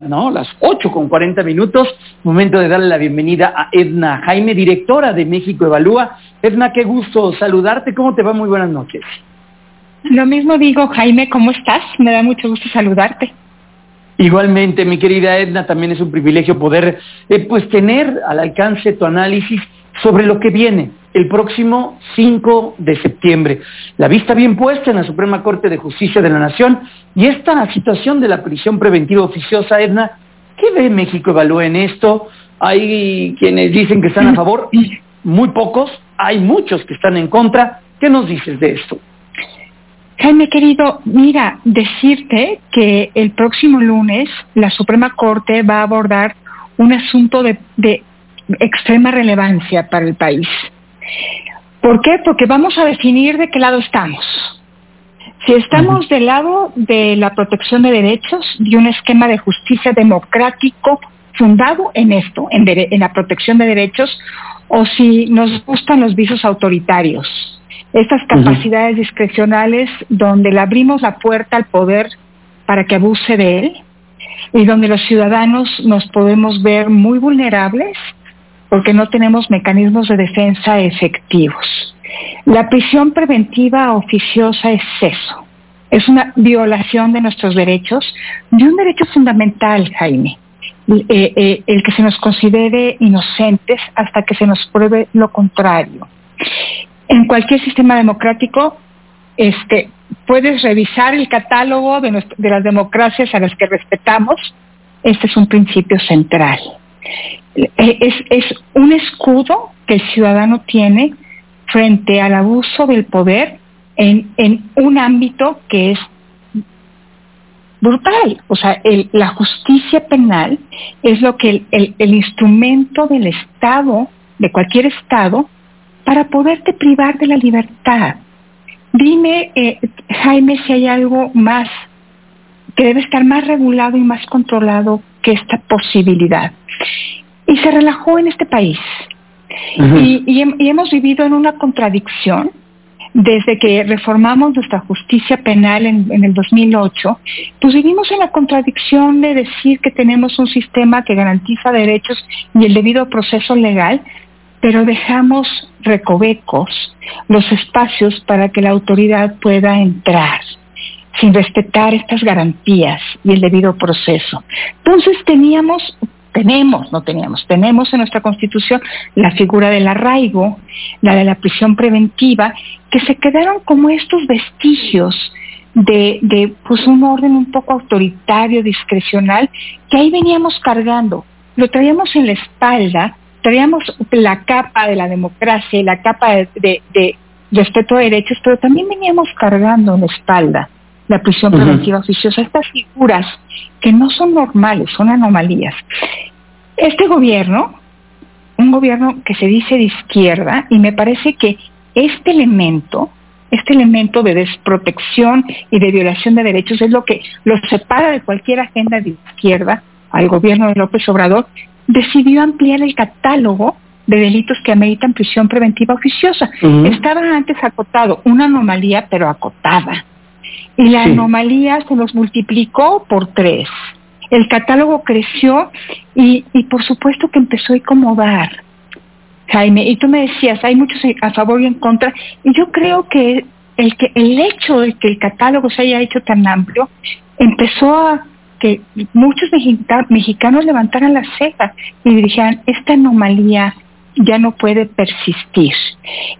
¿no? Las 8 con 40 minutos, momento de darle la bienvenida a Edna Jaime, directora de México Evalúa. Edna, qué gusto saludarte, ¿cómo te va? Muy buenas noches. Lo mismo digo, Jaime, ¿cómo estás? Me da mucho gusto saludarte. Igualmente, mi querida Edna, también es un privilegio poder eh, pues tener al alcance tu análisis sobre lo que viene el próximo 5 de septiembre. La vista bien puesta en la Suprema Corte de Justicia de la Nación y esta situación de la prisión preventiva oficiosa, Edna, ¿qué ve México evalúa en esto? Hay quienes dicen que están a favor, muy pocos, hay muchos que están en contra. ¿Qué nos dices de esto? Jaime querido, mira, decirte que el próximo lunes la Suprema Corte va a abordar un asunto de, de extrema relevancia para el país. ¿Por qué? Porque vamos a definir de qué lado estamos. Si estamos del lado de la protección de derechos, de un esquema de justicia democrático fundado en esto, en, en la protección de derechos, o si nos gustan los visos autoritarios, estas capacidades discrecionales donde le abrimos la puerta al poder para que abuse de él y donde los ciudadanos nos podemos ver muy vulnerables porque no tenemos mecanismos de defensa efectivos. La prisión preventiva oficiosa es eso, es una violación de nuestros derechos, de un derecho fundamental, Jaime, eh, eh, el que se nos considere inocentes hasta que se nos pruebe lo contrario. En cualquier sistema democrático, este, puedes revisar el catálogo de, de las democracias a las que respetamos. Este es un principio central. Eh, es, un escudo que el ciudadano tiene frente al abuso del poder en, un ámbito que es brutal. O sea, la justicia penal es lo que el, instrumento del Estado, de cualquier Estado, para poderte privar de la libertad. Dime, eh, Jaime, si hay algo más que debe estar más regulado y más controlado que esta posibilidad y se relajó en este país. y, hemos vivido en una contradicción desde que reformamos nuestra justicia penal en, en, el 2008, pues vivimos en la contradicción de decir que tenemos un sistema que garantiza derechos y el debido proceso legal, pero dejamos recovecos los espacios para que la autoridad pueda entrar sin respetar estas garantías y el debido proceso. Entonces teníamos tenemos, no teníamos, tenemos en nuestra Constitución la figura del arraigo, la de la prisión preventiva, que se quedaron como estos vestigios de, de pues un orden un poco autoritario, discrecional, que ahí veníamos cargando. Lo traíamos en la espalda, traíamos la capa de la democracia y la capa de, de, respeto a derechos, pero también veníamos cargando en la espalda la prisión preventiva oficiosa, estas figuras que no son normales, son anomalías. Este gobierno, un gobierno que se dice de izquierda, y me parece que este elemento, este elemento de desprotección y de violación de derechos es lo que lo separa de cualquier agenda de izquierda al gobierno de López Obrador, decidió ampliar el catálogo de delitos que ameritan prisión preventiva oficiosa. Estaba antes acotado, una anomalía pero acotada. Y la anomalía se nos multiplicó por tres. El catálogo creció y, y por supuesto que empezó a incomodar. Jaime, y tú me decías, hay muchos a favor y en contra, y yo creo que el, que el hecho de que el catálogo se haya hecho tan amplio empezó a que muchos mexicanos levantaran las cejas y dijeran, esta anomalía ya no puede persistir.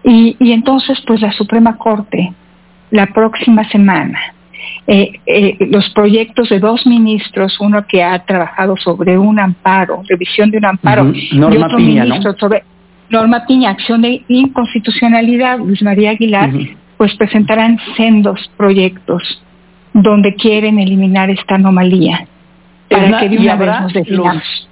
Y, y entonces, pues la Suprema Corte la próxima semana. Eh, eh, los proyectos de dos ministros, uno que ha trabajado sobre un amparo, revisión de un amparo, y otro ministro sobre Norma Piña, acción de inconstitucionalidad, Luis María Aguilar, pues presentarán sendos proyectos donde quieren eliminar esta anomalía para que de una vez nos definamos.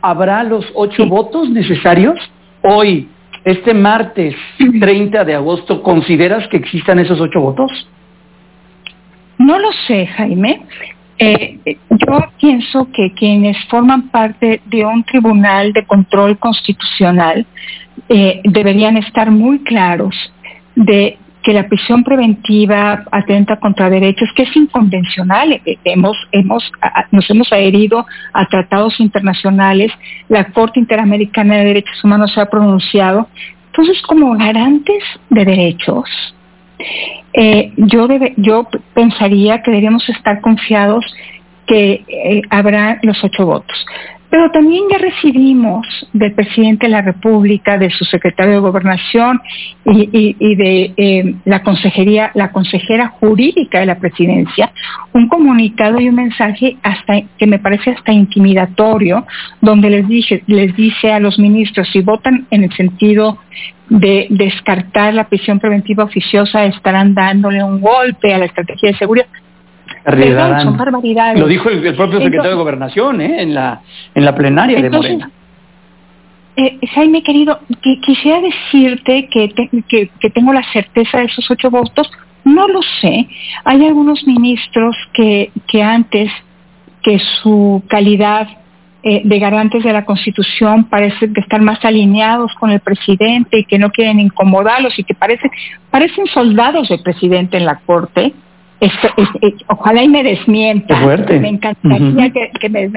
¿Habrá los ocho votos necesarios? Hoy este martes 30 de agosto, ¿consideras que existan esos ocho votos? No lo sé, Jaime. Eh, yo pienso que quienes forman parte de un tribunal de control constitucional eh, deberían estar muy claros de que la prisión preventiva atenta contra derechos, que es inconvencional. Eh, hemos, hemos, nos hemos adherido a tratados internacionales, la Corte Interamericana de Derechos Humanos se ha pronunciado. Entonces, como garantes de derechos, eh, yo, yo pensaría que deberíamos estar confiados que eh, habrá los ocho votos. Pero también ya recibimos del presidente de la República, de su secretario de Gobernación y, de eh, la consejería, la consejera jurídica de la presidencia, un comunicado y un mensaje hasta que me parece hasta intimidatorio, donde les les dice a los ministros si votan en el sentido de descartar la prisión preventiva oficiosa, estarán dándole un golpe a la estrategia de seguridad son barbaridades. Lo dijo el, propio secretario de Gobernación ¿eh? en, la, en la plenaria de Morena. Eh, Jaime, querido, quisiera decirte que, que, tengo la certeza de esos ocho votos. No lo sé. Hay algunos ministros que, que antes que su calidad eh, de garantes de la Constitución parecen que están más alineados con el presidente y que no quieren incomodarlos y que parecen, parecen soldados del presidente en la Corte ojalá y me desmientan. Me encantaría que, me,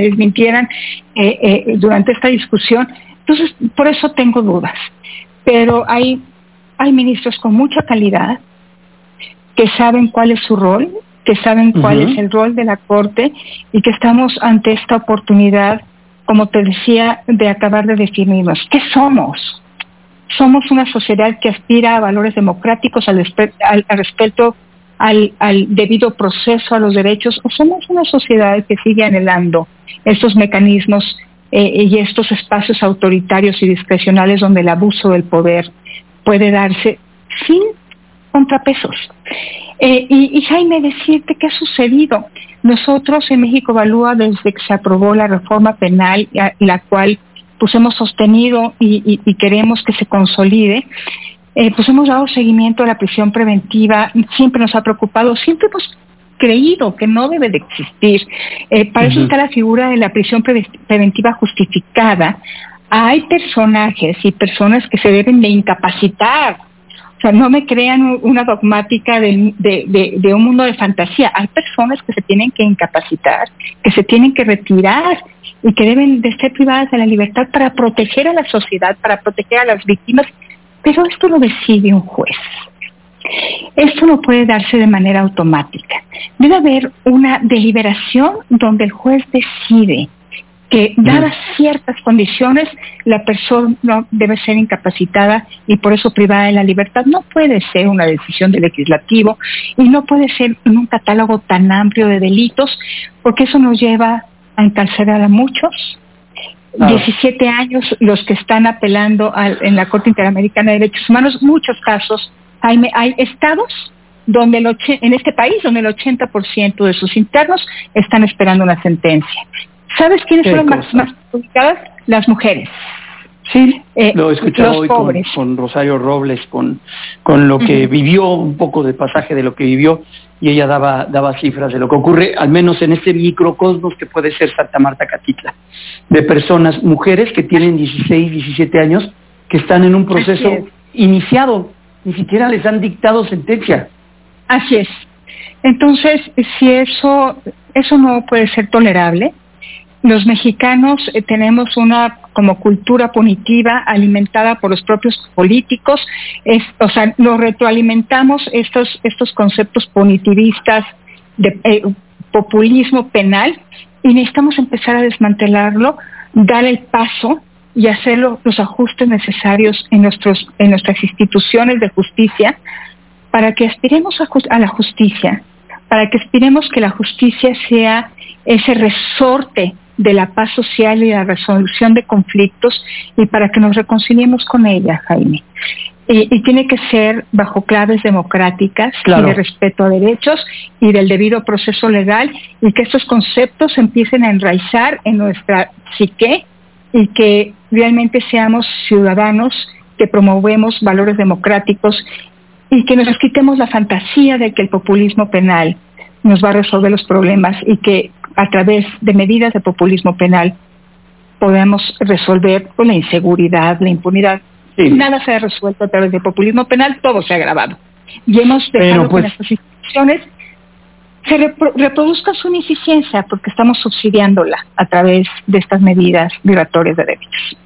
desmintieran eh, eh, durante esta discusión. Entonces, por eso tengo dudas. Pero hay, hay ministros con mucha calidad que saben cuál es su rol, que saben cuál es el rol de la Corte y que estamos ante esta oportunidad, como te decía, de acabar de definirnos. ¿Qué somos? Somos una sociedad que aspira a valores democráticos, al, al, al respeto al, debido proceso a los derechos o somos una sociedad que sigue anhelando estos mecanismos eh, y estos espacios autoritarios y discrecionales donde el abuso del poder puede darse sin contrapesos. Eh, y, Jaime, decirte qué ha sucedido. Nosotros en México Evalúa, desde que se aprobó la reforma penal, la cual pues hemos sostenido y, queremos que se consolide, eh, pues hemos dado seguimiento a la prisión preventiva, siempre nos ha preocupado, siempre hemos creído que no debe de existir. Eh, para eso está la figura de la prisión preventiva justificada. Hay personajes y personas que se deben de incapacitar. O sea, no me crean una dogmática de, de, un mundo de fantasía. Hay personas que se tienen que incapacitar, que se tienen que retirar y que deben de ser privadas de la libertad para proteger a la sociedad, para proteger a las víctimas pero esto lo decide un juez. Esto no puede darse de manera automática. Debe haber una deliberación donde el juez decide que dadas ciertas condiciones la persona debe ser incapacitada y por eso privada de la libertad. No puede ser una decisión del legislativo y no puede ser en un catálogo tan amplio de delitos porque eso nos lleva a encarcelar a muchos, 17 años los que están apelando en la Corte Interamericana de Derechos Humanos, muchos casos. Jaime, hay estados donde el en este país donde el 80% de sus internos están esperando una sentencia. ¿Sabes quiénes son las más, más Las mujeres. Sí, eh, lo he escuchado hoy con, Rosario Robles, con, con lo que vivió, un poco de pasaje de lo que vivió, y ella daba, daba cifras de lo que ocurre, al menos en este microcosmos que puede ser Santa Marta Catitla, de personas, mujeres que tienen 16, 17 años, que están en un proceso iniciado, ni siquiera les han dictado sentencia. Así es. Entonces, si eso, eso no puede ser tolerable, los mexicanos eh, tenemos una como cultura punitiva alimentada por los propios políticos, o sea, nos retroalimentamos estos, estos conceptos punitivistas de eh, populismo penal y necesitamos empezar a desmantelarlo, dar el paso y hacer los ajustes necesarios en, nuestros, en nuestras instituciones de justicia para que aspiremos a la justicia, para que aspiremos que la justicia sea ese resorte de la paz social y la resolución de conflictos y para que nos reconciliemos con ella, Jaime. Y, tiene que ser bajo claves democráticas y de respeto a derechos y del debido proceso legal y que estos conceptos empiecen a enraizar en nuestra psique y que realmente seamos ciudadanos que promovemos valores democráticos y que nos quitemos la fantasía de que el populismo penal nos va a resolver los problemas y que a través de medidas de populismo penal podemos resolver la inseguridad, la impunidad nada se ha resuelto a través del populismo penal, todo se ha agravado. Y hemos dejado que estas pues instituciones se reproduzca su ineficiencia porque estamos subsidiándola a través de estas medidas migratorias de derechos.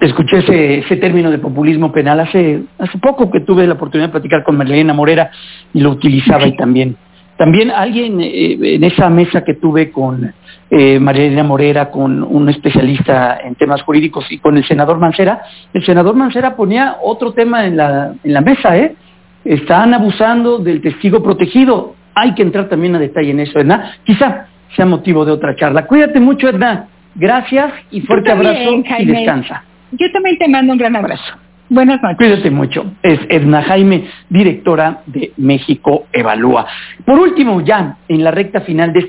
Escuché ese, término de populismo penal hace, hace poco que tuve la oportunidad de platicar con Marlene Morera y lo utilizaba y también. También alguien eh, en esa mesa que tuve con eh, María Morera, con un especialista en temas jurídicos y con el senador Mancera, el senador Mancera ponía otro tema en la, en la mesa, ¿eh? Están abusando del testigo protegido. Hay que entrar también a detalle en eso, Edna. Quizá sea motivo de otra charla. Cuídate mucho, Edna. Gracias y fuerte abrazo y descansa. Yo también te mando un gran abrazo. Buenas noches. Cuídate mucho. Es Edna Jaime, directora de México Evalúa. Por último, ya en la recta final de este